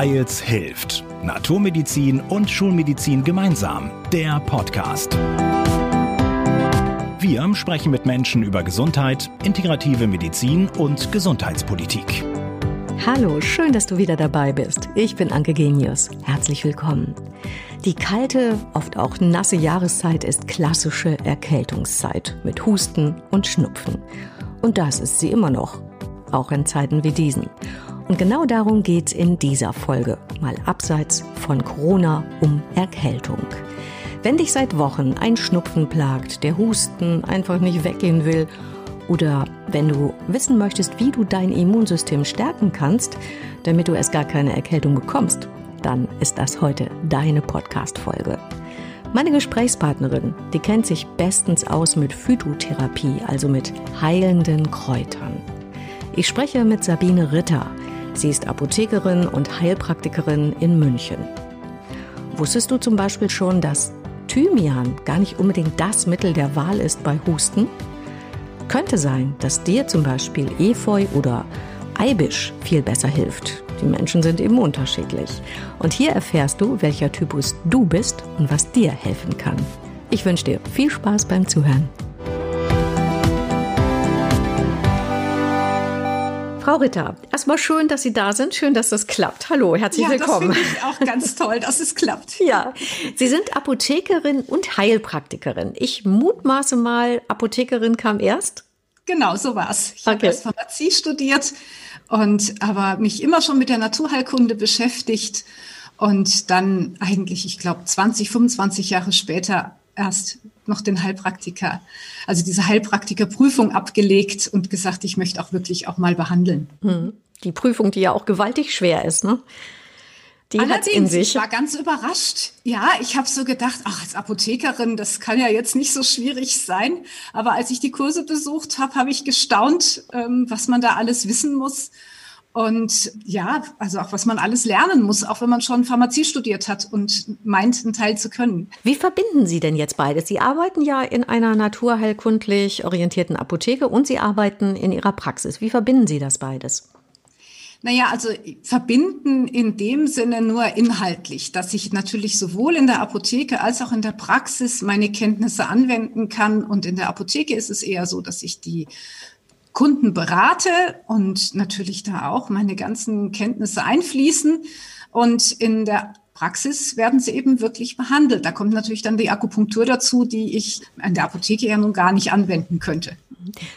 Weils hilft. Naturmedizin und Schulmedizin gemeinsam. Der Podcast. Wir sprechen mit Menschen über Gesundheit, integrative Medizin und Gesundheitspolitik. Hallo, schön, dass du wieder dabei bist. Ich bin Anke Genius. Herzlich willkommen. Die kalte, oft auch nasse Jahreszeit ist klassische Erkältungszeit mit Husten und Schnupfen. Und das ist sie immer noch, auch in Zeiten wie diesen. Und genau darum geht's in dieser Folge, mal abseits von Corona um Erkältung. Wenn dich seit Wochen ein Schnupfen plagt, der Husten einfach nicht weggehen will, oder wenn du wissen möchtest, wie du dein Immunsystem stärken kannst, damit du erst gar keine Erkältung bekommst, dann ist das heute deine Podcast-Folge. Meine Gesprächspartnerin, die kennt sich bestens aus mit Phytotherapie, also mit heilenden Kräutern. Ich spreche mit Sabine Ritter. Sie ist Apothekerin und Heilpraktikerin in München. Wusstest du zum Beispiel schon, dass Thymian gar nicht unbedingt das Mittel der Wahl ist bei Husten? Könnte sein, dass dir zum Beispiel Efeu oder Eibisch viel besser hilft. Die Menschen sind eben unterschiedlich. Und hier erfährst du, welcher Typus du bist und was dir helfen kann. Ich wünsche dir viel Spaß beim Zuhören. Frau Ritter, erstmal schön, dass Sie da sind. Schön, dass das klappt. Hallo, herzlich ja, willkommen. Das finde ich auch ganz toll, dass es klappt. Ja, Sie sind Apothekerin und Heilpraktikerin. Ich mutmaße mal, Apothekerin kam erst. Genau, so war's. Ich Okay. habe erst Pharmazie studiert und aber mich immer schon mit der Naturheilkunde beschäftigt und dann eigentlich, ich glaube, 20, 25 Jahre später erst noch den Heilpraktiker, also diese Heilpraktikerprüfung abgelegt und gesagt, ich möchte auch wirklich auch mal behandeln. Die Prüfung, die ja auch gewaltig schwer ist, ne? Die hat's in Allerdings, sich. ich war ganz überrascht. Ja, ich habe so gedacht, ach, als Apothekerin, das kann ja jetzt nicht so schwierig sein. Aber als ich die Kurse besucht habe, habe ich gestaunt, ähm, was man da alles wissen muss. Und ja, also auch was man alles lernen muss, auch wenn man schon Pharmazie studiert hat und meint, einen Teil zu können. Wie verbinden Sie denn jetzt beides? Sie arbeiten ja in einer naturheilkundlich orientierten Apotheke und Sie arbeiten in Ihrer Praxis. Wie verbinden Sie das beides? Naja, also verbinden in dem Sinne nur inhaltlich, dass ich natürlich sowohl in der Apotheke als auch in der Praxis meine Kenntnisse anwenden kann. Und in der Apotheke ist es eher so, dass ich die Kunden berate und natürlich da auch meine ganzen Kenntnisse einfließen. Und in der Praxis werden sie eben wirklich behandelt. Da kommt natürlich dann die Akupunktur dazu, die ich in der Apotheke ja nun gar nicht anwenden könnte.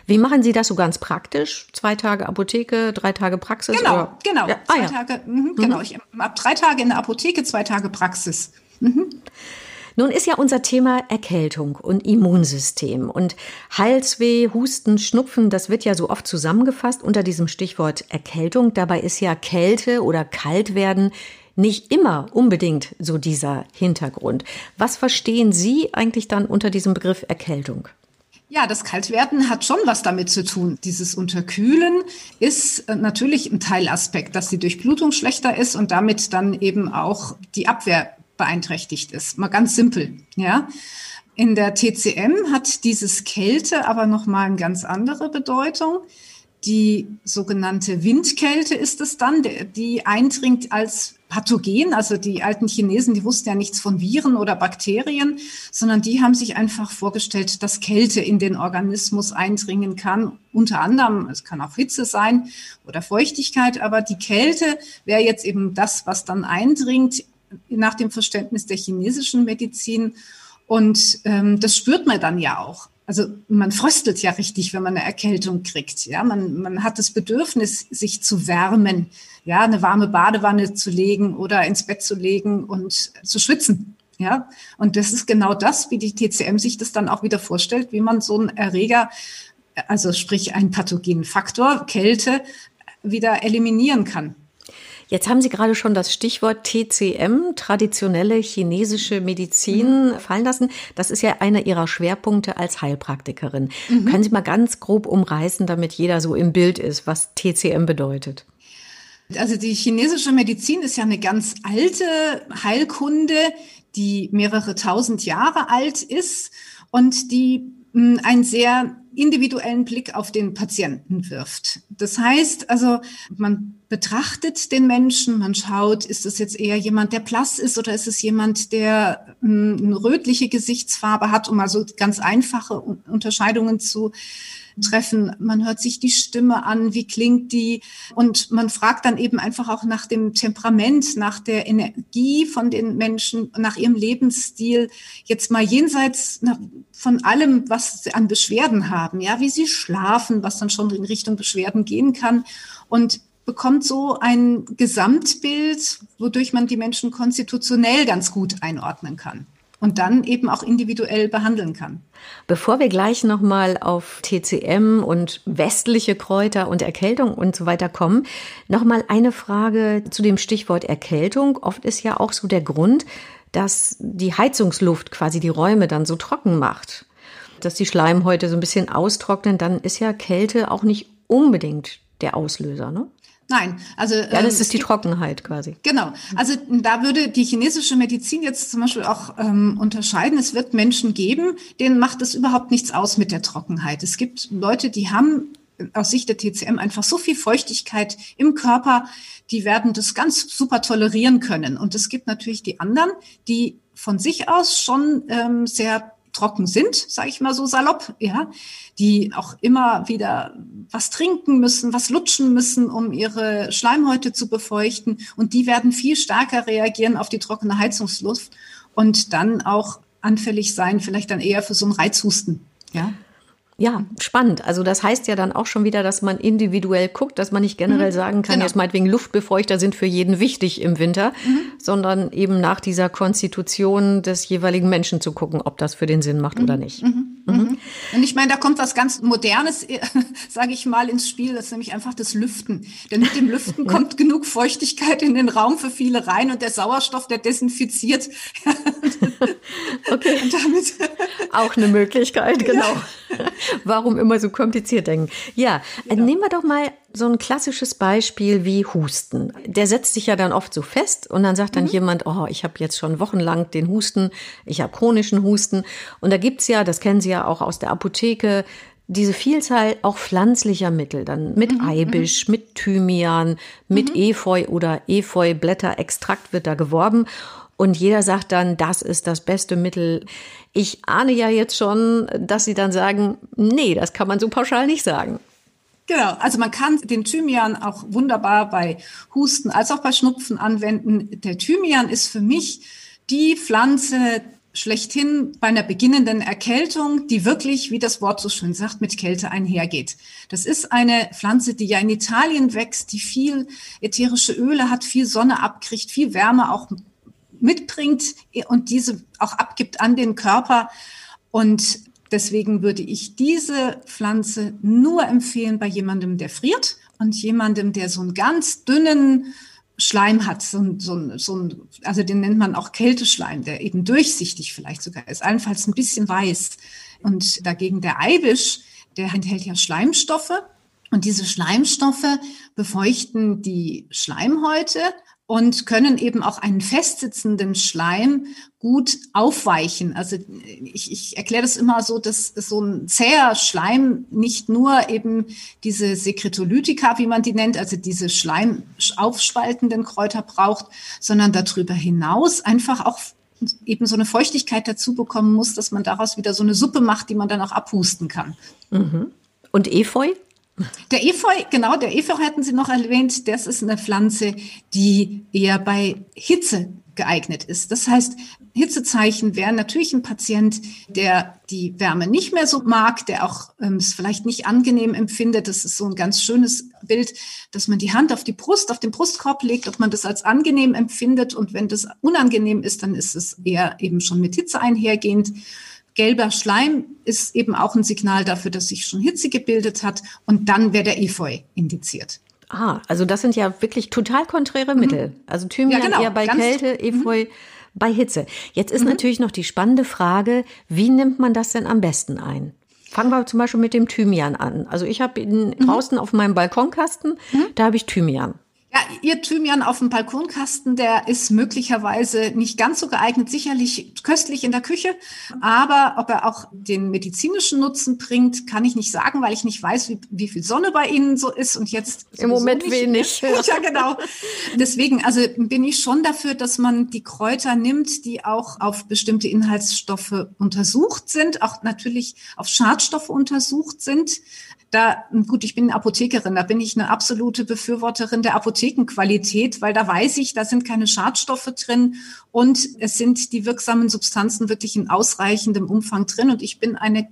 Wie machen Sie das so ganz praktisch? Zwei Tage Apotheke, drei Tage Praxis? Genau, oder? genau. Ja, ah, zwei ja. Tage, mhm, genau. Ich habe drei Tage in der Apotheke, zwei Tage Praxis. Nun ist ja unser Thema Erkältung und Immunsystem und Halsweh, Husten, Schnupfen, das wird ja so oft zusammengefasst unter diesem Stichwort Erkältung. Dabei ist ja Kälte oder Kaltwerden nicht immer unbedingt so dieser Hintergrund. Was verstehen Sie eigentlich dann unter diesem Begriff Erkältung? Ja, das Kaltwerden hat schon was damit zu tun. Dieses Unterkühlen ist äh, natürlich ein Teilaspekt, dass die Durchblutung schlechter ist und damit dann eben auch die Abwehr beeinträchtigt ist. Mal ganz simpel, ja. In der TCM hat dieses Kälte aber noch mal eine ganz andere Bedeutung. Die sogenannte Windkälte ist es dann, die eindringt als Pathogen. Also die alten Chinesen, die wussten ja nichts von Viren oder Bakterien, sondern die haben sich einfach vorgestellt, dass Kälte in den Organismus eindringen kann. Unter anderem, es kann auch Hitze sein oder Feuchtigkeit, aber die Kälte wäre jetzt eben das, was dann eindringt nach dem Verständnis der chinesischen Medizin. Und ähm, das spürt man dann ja auch. Also man fröstelt ja richtig, wenn man eine Erkältung kriegt. Ja, man, man hat das Bedürfnis, sich zu wärmen, ja, eine warme Badewanne zu legen oder ins Bett zu legen und zu schwitzen. Ja, und das ist genau das, wie die TCM sich das dann auch wieder vorstellt, wie man so einen Erreger, also sprich einen pathogenen Faktor, Kälte, wieder eliminieren kann. Jetzt haben Sie gerade schon das Stichwort TCM, traditionelle chinesische Medizin, fallen lassen. Das ist ja einer Ihrer Schwerpunkte als Heilpraktikerin. Können Sie mal ganz grob umreißen, damit jeder so im Bild ist, was TCM bedeutet? Also die chinesische Medizin ist ja eine ganz alte Heilkunde, die mehrere tausend Jahre alt ist und die mh, ein sehr individuellen Blick auf den Patienten wirft. Das heißt also, man betrachtet den Menschen, man schaut, ist es jetzt eher jemand, der blass ist oder ist es jemand, der hm, eine rötliche Gesichtsfarbe hat, um also ganz einfache Unterscheidungen zu treffen. Man hört sich die Stimme an, wie klingt die? Und man fragt dann eben einfach auch nach dem Temperament, nach der Energie von den Menschen, nach ihrem Lebensstil. Jetzt mal jenseits von allem, was sie an Beschwerden haben, ja, wie sie schlafen, was dann schon in Richtung Beschwerden gehen kann. Und bekommt so ein Gesamtbild, wodurch man die Menschen konstitutionell ganz gut einordnen kann und dann eben auch individuell behandeln kann. Bevor wir gleich nochmal auf TCM und westliche Kräuter und Erkältung und so weiter kommen, nochmal eine Frage zu dem Stichwort Erkältung. Oft ist ja auch so der Grund, dass die Heizungsluft quasi die Räume dann so trocken macht, dass die Schleimhäute so ein bisschen austrocknen, dann ist ja Kälte auch nicht unbedingt der Auslöser, ne? Nein, also ja, das ähm, ist die Trockenheit quasi. Genau, also da würde die chinesische Medizin jetzt zum Beispiel auch ähm, unterscheiden. Es wird Menschen geben, denen macht es überhaupt nichts aus mit der Trockenheit. Es gibt Leute, die haben aus Sicht der TCM einfach so viel Feuchtigkeit im Körper, die werden das ganz super tolerieren können. Und es gibt natürlich die anderen, die von sich aus schon ähm, sehr trocken sind, sage ich mal so salopp, ja, die auch immer wieder was trinken müssen, was lutschen müssen, um ihre Schleimhäute zu befeuchten. Und die werden viel stärker reagieren auf die trockene Heizungsluft und dann auch anfällig sein, vielleicht dann eher für so einen Reizhusten. Ja. Ja, spannend. Also das heißt ja dann auch schon wieder, dass man individuell guckt, dass man nicht generell mhm, sagen kann, genau. jetzt meinetwegen Luftbefeuchter sind für jeden wichtig im Winter, mhm. sondern eben nach dieser Konstitution des jeweiligen Menschen zu gucken, ob das für den Sinn macht mhm. oder nicht. Mhm. Mhm. mhm. Und ich meine, da kommt was ganz Modernes, sage ich mal, ins Spiel, das ist nämlich einfach das Lüften. Denn mit dem Lüften kommt genug Feuchtigkeit in den Raum für viele rein und der Sauerstoff, der desinfiziert. okay. Damit auch eine Möglichkeit, genau. Ja. Warum immer so kompliziert denken? Ja, genau. nehmen wir doch mal so ein klassisches Beispiel wie Husten. Der setzt sich ja dann oft so fest und dann sagt dann mhm. jemand, oh, ich habe jetzt schon wochenlang den Husten, ich habe chronischen Husten. Und da gibt's ja, das kennen Sie ja auch aus der Apotheke, diese Vielzahl auch pflanzlicher Mittel, dann mit mhm, Eibisch, mhm. mit Thymian, mit mhm. Efeu oder Efeublätterextrakt wird da geworben. Und jeder sagt dann, das ist das beste Mittel. Ich ahne ja jetzt schon, dass Sie dann sagen, nee, das kann man so pauschal nicht sagen. Genau, also man kann den Thymian auch wunderbar bei Husten als auch bei Schnupfen anwenden. Der Thymian ist für mich die Pflanze schlechthin bei einer beginnenden Erkältung, die wirklich, wie das Wort so schön sagt, mit Kälte einhergeht. Das ist eine Pflanze, die ja in Italien wächst, die viel ätherische Öle hat, viel Sonne abkriegt, viel Wärme auch mitbringt und diese auch abgibt an den Körper. Und deswegen würde ich diese Pflanze nur empfehlen bei jemandem, der friert und jemandem, der so einen ganz dünnen Schleim hat, so, so, so also den nennt man auch Kälteschleim, der eben durchsichtig vielleicht sogar ist, allenfalls ein bisschen weiß. Und dagegen der Eibisch, der enthält ja Schleimstoffe und diese Schleimstoffe befeuchten die Schleimhäute und können eben auch einen festsitzenden Schleim gut aufweichen. Also ich, ich erkläre das immer so, dass so ein zäher Schleim nicht nur eben diese Sekretolytika, wie man die nennt, also diese Schleim aufspaltenden Kräuter braucht, sondern darüber hinaus einfach auch eben so eine Feuchtigkeit dazu bekommen muss, dass man daraus wieder so eine Suppe macht, die man dann auch abhusten kann. Mhm. Und Efeu? Der Efeu, genau, der Efeu hatten Sie noch erwähnt, das ist eine Pflanze, die eher bei Hitze geeignet ist. Das heißt, Hitzezeichen wären natürlich ein Patient, der die Wärme nicht mehr so mag, der auch ähm, es vielleicht nicht angenehm empfindet. Das ist so ein ganz schönes Bild, dass man die Hand auf die Brust, auf den Brustkorb legt, ob man das als angenehm empfindet. Und wenn das unangenehm ist, dann ist es eher eben schon mit Hitze einhergehend. Gelber Schleim ist eben auch ein Signal dafür, dass sich schon Hitze gebildet hat und dann wäre der Efeu indiziert. Ah, also das sind ja wirklich total konträre Mittel. Mhm. Also Thymian ja, genau, eher bei Kälte, Efeu mhm. bei Hitze. Jetzt ist mhm. natürlich noch die spannende Frage, wie nimmt man das denn am besten ein? Fangen wir zum Beispiel mit dem Thymian an. Also ich habe ihn mhm. draußen auf meinem Balkonkasten, mhm. da habe ich Thymian. Ja, Ihr Thymian auf dem Balkonkasten, der ist möglicherweise nicht ganz so geeignet, sicherlich köstlich in der Küche, aber ob er auch den medizinischen Nutzen bringt, kann ich nicht sagen, weil ich nicht weiß, wie, wie viel Sonne bei Ihnen so ist und jetzt im Moment wenig. ja, genau. Deswegen, also bin ich schon dafür, dass man die Kräuter nimmt, die auch auf bestimmte Inhaltsstoffe untersucht sind, auch natürlich auf Schadstoffe untersucht sind da, gut, ich bin Apothekerin, da bin ich eine absolute Befürworterin der Apothekenqualität, weil da weiß ich, da sind keine Schadstoffe drin und es sind die wirksamen Substanzen wirklich in ausreichendem Umfang drin. Und ich bin eine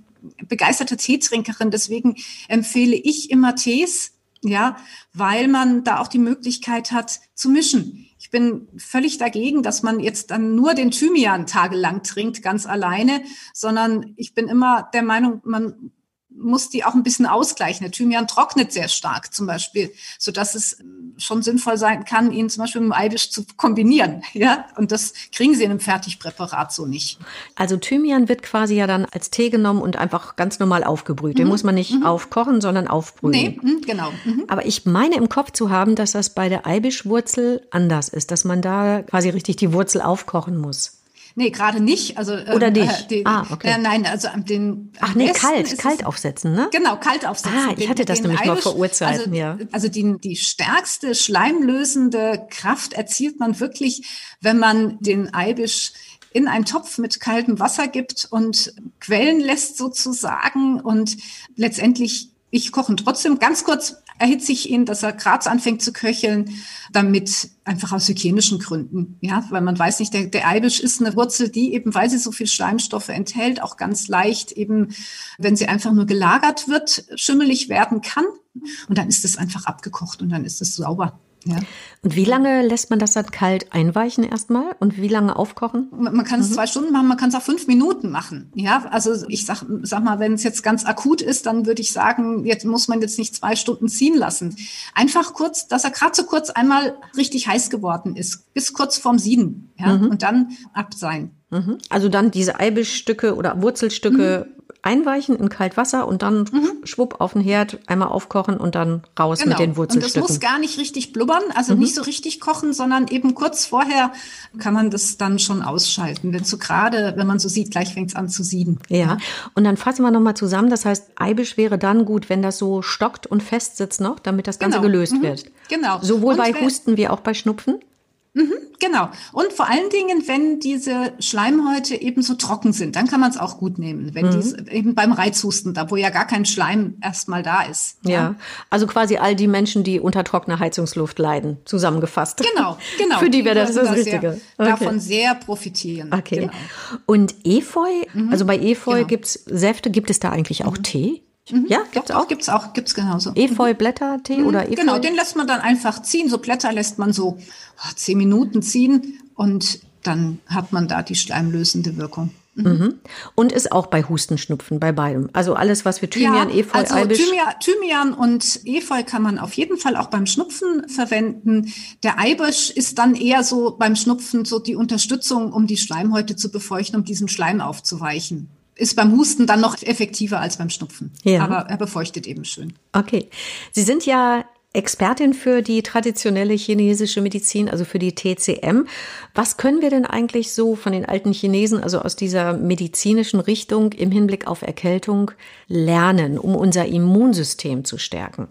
begeisterte Teetrinkerin, deswegen empfehle ich immer Tees, ja, weil man da auch die Möglichkeit hat zu mischen. Ich bin völlig dagegen, dass man jetzt dann nur den Thymian tagelang trinkt, ganz alleine, sondern ich bin immer der Meinung, man muss die auch ein bisschen ausgleichen. Der Thymian trocknet sehr stark zum Beispiel, so dass es schon sinnvoll sein kann, ihn zum Beispiel mit dem Eidisch zu kombinieren. Ja, und das kriegen Sie in einem Fertigpräparat so nicht. Also Thymian wird quasi ja dann als Tee genommen und einfach ganz normal aufgebrüht. Den mhm. muss man nicht mhm. aufkochen, sondern aufbrühen. Nee, mh, genau. Mhm. Aber ich meine im Kopf zu haben, dass das bei der Eibischwurzel anders ist, dass man da quasi richtig die Wurzel aufkochen muss. Nee, gerade nicht. Also, Oder ähm, nicht? Äh, die, ah, okay. Äh, nein, also den. Ach nee, kalt, kalt aufsetzen, ne? Genau, kalt aufsetzen. Ah, ich hatte das nämlich Eibisch, mal vor Urzeiten, also, ja. Also die, die stärkste schleimlösende Kraft erzielt man wirklich, wenn man den Eibisch in einen Topf mit kaltem Wasser gibt und quellen lässt sozusagen und letztendlich ich koche ihn trotzdem ganz kurz erhitze ich ihn, dass er Graz anfängt zu köcheln, damit einfach aus hygienischen Gründen, ja, weil man weiß nicht, der, der Eibisch ist eine Wurzel, die eben, weil sie so viel Schleimstoffe enthält, auch ganz leicht eben, wenn sie einfach nur gelagert wird, schimmelig werden kann. Und dann ist es einfach abgekocht und dann ist es sauber. Ja. Und wie lange lässt man das dann kalt einweichen erstmal und wie lange aufkochen? Man kann es mhm. zwei Stunden machen, man kann es auch fünf Minuten machen. Ja, also ich sag, sag mal, wenn es jetzt ganz akut ist, dann würde ich sagen, jetzt muss man jetzt nicht zwei Stunden ziehen lassen. Einfach kurz, dass er gerade so kurz einmal richtig heiß geworden ist, bis kurz vorm Sieden. Ja, mhm. und dann ab sein. Mhm. Also dann diese Eibischstücke oder Wurzelstücke mhm einweichen in Kaltwasser und dann mhm. schwupp auf den Herd, einmal aufkochen und dann raus genau. mit den Wurzelstücken. Und das muss gar nicht richtig blubbern, also mhm. nicht so richtig kochen, sondern eben kurz vorher kann man das dann schon ausschalten. Wenn so gerade, wenn man so sieht, gleich fängt es an zu sieden. Ja, und dann fassen wir nochmal zusammen. Das heißt, Eibisch wäre dann gut, wenn das so stockt und fest sitzt noch, damit das Ganze genau. gelöst mhm. wird. Genau. Sowohl und bei Husten wie auch bei Schnupfen? Mhm, genau. Und vor allen Dingen, wenn diese Schleimhäute eben so trocken sind, dann kann man es auch gut nehmen. Wenn mhm. dies, eben beim Reizhusten, da wo ja gar kein Schleim erstmal da ist. Ja. ja. also quasi all die Menschen, die unter trockener Heizungsluft leiden, zusammengefasst. Genau, genau. Für die wäre das das, das Richtige. Sehr, okay. Davon sehr profitieren. Okay. Genau. Und Efeu, mhm. also bei Efeu genau. gibt's Säfte, gibt es da eigentlich auch mhm. Tee? Mhm. Ja, gibt's auch? Gibt's auch, gibt's genauso. Efeu-Blättertee mhm. oder Efeu? Genau, den lässt man dann einfach ziehen. So Blätter lässt man so oh, zehn Minuten ziehen und dann hat man da die schleimlösende Wirkung. Mhm. mhm. Und ist auch bei Hustenschnupfen, bei beidem. Also alles, was für Thymian, ja, Efeu, also Eibisch. Thymian, Thymian und Efeu kann man auf jeden Fall auch beim Schnupfen verwenden. Der Eibisch ist dann eher so beim Schnupfen so die Unterstützung, um die Schleimhäute zu befeuchten, um diesen Schleim aufzuweichen ist beim Husten dann noch effektiver als beim Schnupfen. Ja. Aber er befeuchtet eben schön. Okay. Sie sind ja Expertin für die traditionelle chinesische Medizin, also für die TCM. Was können wir denn eigentlich so von den alten Chinesen, also aus dieser medizinischen Richtung im Hinblick auf Erkältung lernen, um unser Immunsystem zu stärken?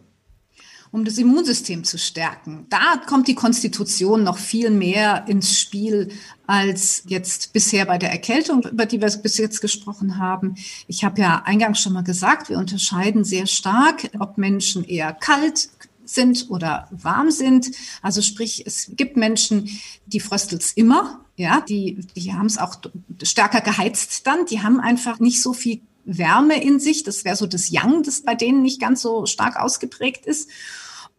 Um das Immunsystem zu stärken. Da kommt die Konstitution noch viel mehr ins Spiel als jetzt bisher bei der Erkältung, über die wir bis jetzt gesprochen haben. Ich habe ja eingangs schon mal gesagt, wir unterscheiden sehr stark, ob Menschen eher kalt, sind oder warm sind. Also sprich, es gibt Menschen, die fröstelt's immer, ja, die, die haben es auch stärker geheizt dann, die haben einfach nicht so viel Wärme in sich. Das wäre so das Yang, das bei denen nicht ganz so stark ausgeprägt ist.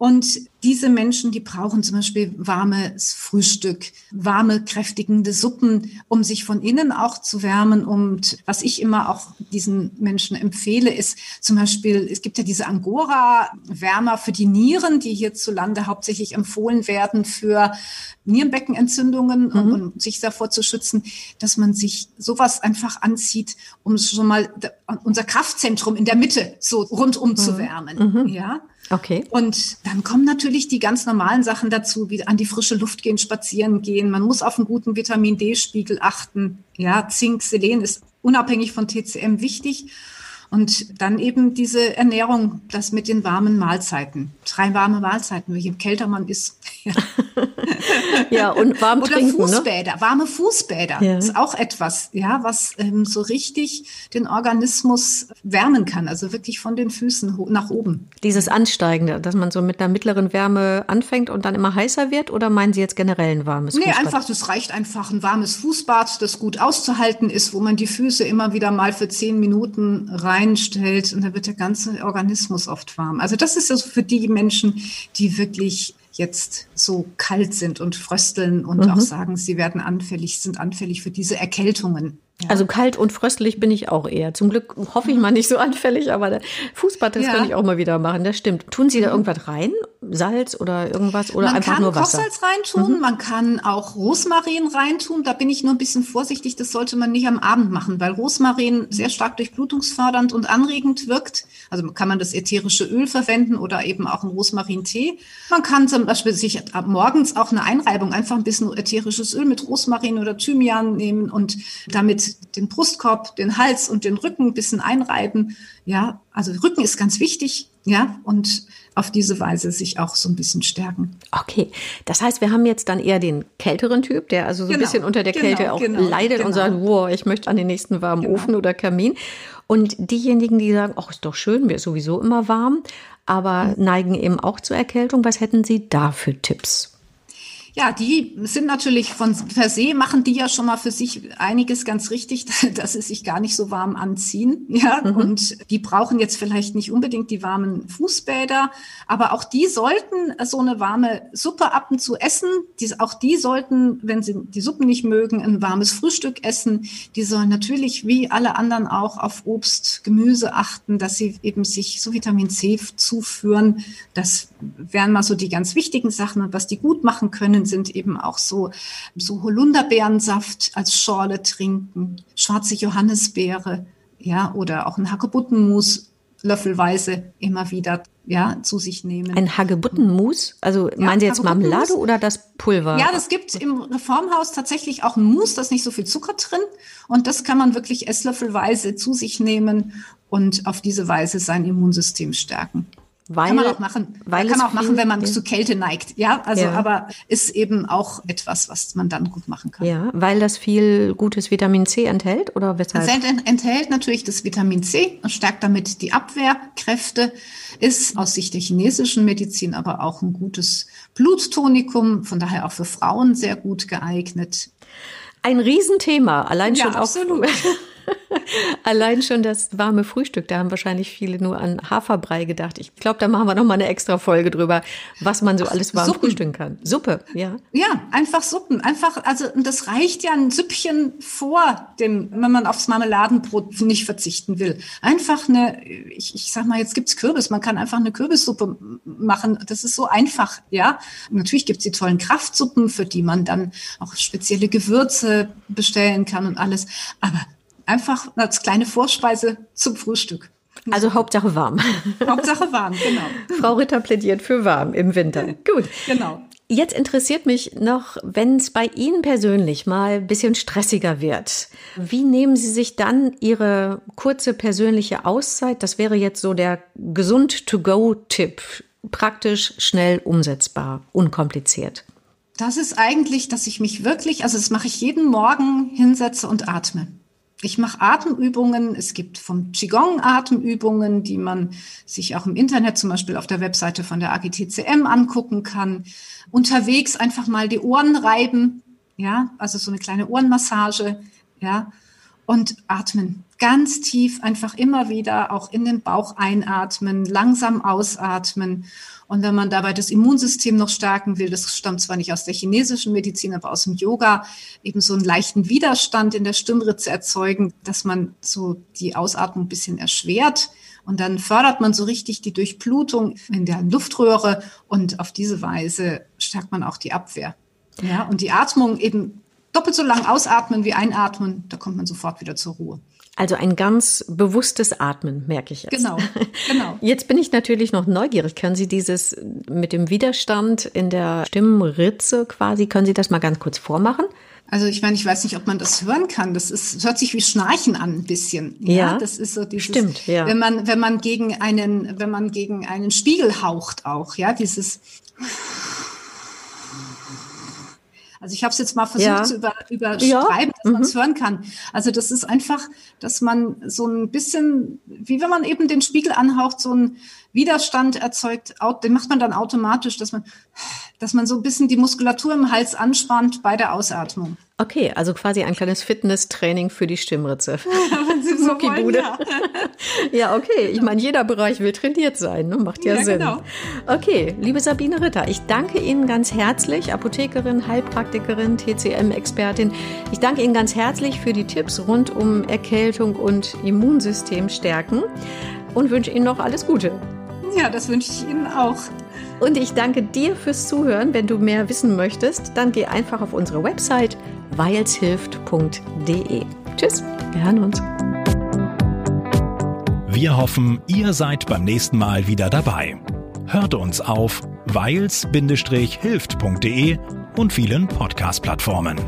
Und diese Menschen, die brauchen zum Beispiel warmes Frühstück, warme, kräftigende Suppen, um sich von innen auch zu wärmen. Und was ich immer auch diesen Menschen empfehle, ist zum Beispiel, es gibt ja diese Angora-Wärmer für die Nieren, die hierzulande hauptsächlich empfohlen werden für Nierenbeckenentzündungen, mhm. um, um sich davor zu schützen, dass man sich sowas einfach anzieht, um schon mal unser Kraftzentrum in der Mitte so rundum mhm. zu wärmen. Mhm. Ja. Okay. Und dann kommen natürlich die ganz normalen Sachen dazu, wie an die frische Luft gehen, spazieren gehen. Man muss auf einen guten Vitamin D-Spiegel achten. Ja, Zink, Selen ist unabhängig von TCM wichtig. Und dann eben diese Ernährung, das mit den warmen Mahlzeiten. Drei warme Mahlzeiten, je kälter man ist. Ja, und warm Oder trinken. Ne? Fußbäder, ne? warme Fußbäder ja. ist auch etwas, ja, was ähm, so richtig den Organismus wärmen kann. Also wirklich von den Füßen nach oben. Dieses Ansteigende, dass man so mit einer mittleren Wärme anfängt und dann immer heißer wird? Oder meinen Sie jetzt generell ein warmes nee, Fußbad? Nee, einfach, das reicht einfach ein warmes Fußbad, das gut auszuhalten ist, wo man die Füße immer wieder mal für zehn Minuten reinstellt und da wird der ganze Organismus oft warm. Also das ist also für die Menschen, die wirklich jetzt so kalt sind und frösteln und mhm. auch sagen, sie werden anfällig, sind anfällig für diese Erkältungen. Ja. Also kalt und fröstelig bin ich auch eher. Zum Glück hoffe ich mal nicht so anfällig, aber Fußbad, das ja. kann ich auch mal wieder machen. Das stimmt. Tun Sie da mhm. irgendwas rein? Salz oder irgendwas oder man einfach nur Wasser? Man kann Kochsalz reintun, mhm. man kann auch Rosmarin reintun. Da bin ich nur ein bisschen vorsichtig. Das sollte man nicht am Abend machen, weil Rosmarin sehr stark durchblutungsfördernd und anregend wirkt. Also kann man das ätherische Öl verwenden oder eben auch einen Rosmarin-Tee. Man kann zum Beispiel sich morgens auch eine Einreibung, einfach ein bisschen ätherisches Öl mit Rosmarin oder Thymian nehmen und damit den Brustkorb, den Hals und den Rücken ein bisschen einreiben. Ja, also Rücken ist ganz wichtig. Ja, und auf diese Weise sich auch so ein bisschen stärken. Okay, das heißt, wir haben jetzt dann eher den kälteren Typ, der also so genau. ein bisschen unter der Kälte genau, auch genau, leidet und genau. sagt, wow, ich möchte an den nächsten warmen genau. Ofen oder Kamin. Und diejenigen, die sagen, ach, ist doch schön, mir ist sowieso immer warm, aber mhm. neigen eben auch zur Erkältung. Was hätten Sie da für Tipps? Ja, die sind natürlich von per se machen die ja schon mal für sich einiges ganz richtig, dass sie sich gar nicht so warm anziehen. Ja, mhm. und die brauchen jetzt vielleicht nicht unbedingt die warmen Fußbäder, aber auch die sollten so eine warme Suppe ab und zu essen. Die, auch die sollten, wenn sie die Suppen nicht mögen, ein warmes Frühstück essen. Die sollen natürlich wie alle anderen auch auf Obst, Gemüse achten, dass sie eben sich so Vitamin C zuführen. Das wären mal so die ganz wichtigen Sachen und was die gut machen können Empfehlungen sind eben auch so, so Holunderbeerensaft als Schorle trinken, schwarze Johannisbeere, ja, oder auch ein Hagebuttenmus löffelweise immer wieder ja, zu sich nehmen. Ein Hagebuttenmus? Also ja, meinen Sie jetzt Marmelade oder das Pulver? Ja, das gibt im Reformhaus tatsächlich auch ein Mus, da ist nicht so viel Zucker drin. Und das kann man wirklich esslöffelweise zu sich nehmen und auf diese Weise sein Immunsystem stärken. Weil, kann man auch machen. Weil kann man auch machen, wenn man zu Kälte neigt. Ja, also, ja. aber ist eben auch etwas, was man dann gut machen kann. Ja, weil das viel gutes Vitamin C enthält oder weshalb? Es enthält natürlich das Vitamin C und stärkt damit die Abwehrkräfte. Ist aus Sicht der chinesischen Medizin aber auch ein gutes Bluttonikum, von daher auch für Frauen sehr gut geeignet. Ein Riesenthema, allein ja, schon absolut. Allein schon das warme Frühstück, da haben wahrscheinlich viele nur an Haferbrei gedacht. Ich glaube, da machen wir noch mal eine extra Folge drüber, was man so alles warm Suppen. frühstücken kann. Suppe, ja. Ja, einfach Suppen. Einfach, also das reicht ja ein Süppchen vor dem, wenn man aufs Marmeladenbrot nicht verzichten will. Einfach eine, ich, ich sag mal, jetzt gibt's Kürbis, man kann einfach eine Kürbissuppe machen. Das ist so einfach, ja. natürlich gibt's die tollen Kraftsuppen, für die man dann auch spezielle Gewürze bestellen kann und alles. Aber einfach als kleine Vorspeise zum Frühstück. Also Hauptsache warm. Hauptsache warm, genau. Frau Ritter plädiert für warm im Winter. Gut. Genau. Jetzt interessiert mich noch, wenn es bei Ihnen persönlich mal ein bisschen stressiger wird. Wie nehmen Sie sich dann Ihre kurze persönliche Auszeit? Das wäre jetzt so der gesund-to-go-Tipp. Praktisch, schnell umsetzbar, unkompliziert. Das ist eigentlich, dass ich mich wirklich, also das mache ich jeden Morgen hinsetze und atme. Ich mache Atemübungen. Es gibt vom Qigong Atemübungen, die man sich auch im Internet, zum Beispiel auf der Webseite von der AGTCM angucken kann. Unterwegs einfach mal die Ohren reiben, ja, also so eine kleine Ohrenmassage, ja, und atmen. Ganz tief einfach immer wieder auch in den Bauch einatmen, langsam ausatmen und wenn man dabei das Immunsystem noch stärken will, das stammt zwar nicht aus der chinesischen Medizin, aber aus dem Yoga, eben so einen leichten Widerstand in der Stimmritze erzeugen, dass man so die Ausatmung ein bisschen erschwert. Und dann fördert man so richtig die Durchblutung in der Luftröhre und auf diese Weise stärkt man auch die Abwehr. Ja, und die Atmung eben doppelt so lang ausatmen wie einatmen, da kommt man sofort wieder zur Ruhe. Also ein ganz bewusstes Atmen, merke ich jetzt. Genau, genau. Jetzt bin ich natürlich noch neugierig. Können Sie dieses mit dem Widerstand in der Stimmritze quasi, können Sie das mal ganz kurz vormachen? Also ich meine, ich weiß nicht, ob man das hören kann. Das ist, das hört sich wie Schnarchen an ein bisschen. Ja, ja das ist so dieses, stimmt, ja. wenn man, wenn man gegen einen, wenn man gegen einen Spiegel haucht auch, ja, dieses also ich habe es jetzt mal versucht ja. zu über, überschreiben, ja. dass mhm. man es hören kann. Also das ist einfach, dass man so ein bisschen, wie wenn man eben den Spiegel anhaucht, so ein Widerstand erzeugt, den macht man dann automatisch, dass man, dass man so ein bisschen die Muskulatur im Hals anspannt bei der Ausatmung. Okay, also quasi ein kleines Fitnesstraining für die Stimmritze. Wollen, ja. ja, okay. Ich meine, jeder Bereich will trainiert sein, ne? macht ja, ja Sinn. Genau. Okay, liebe Sabine Ritter, ich danke Ihnen ganz herzlich, Apothekerin, Heilpraktikerin, TCM-Expertin. Ich danke Ihnen ganz herzlich für die Tipps rund um Erkältung und Immunsystem stärken und wünsche Ihnen noch alles Gute. Ja, das wünsche ich Ihnen auch. Und ich danke dir fürs Zuhören. Wenn du mehr wissen möchtest, dann geh einfach auf unsere Website weilshilft.de. Tschüss, wir hören uns. Wir hoffen, ihr seid beim nächsten Mal wieder dabei. Hört uns auf weils-hilft.de und vielen Podcast-Plattformen.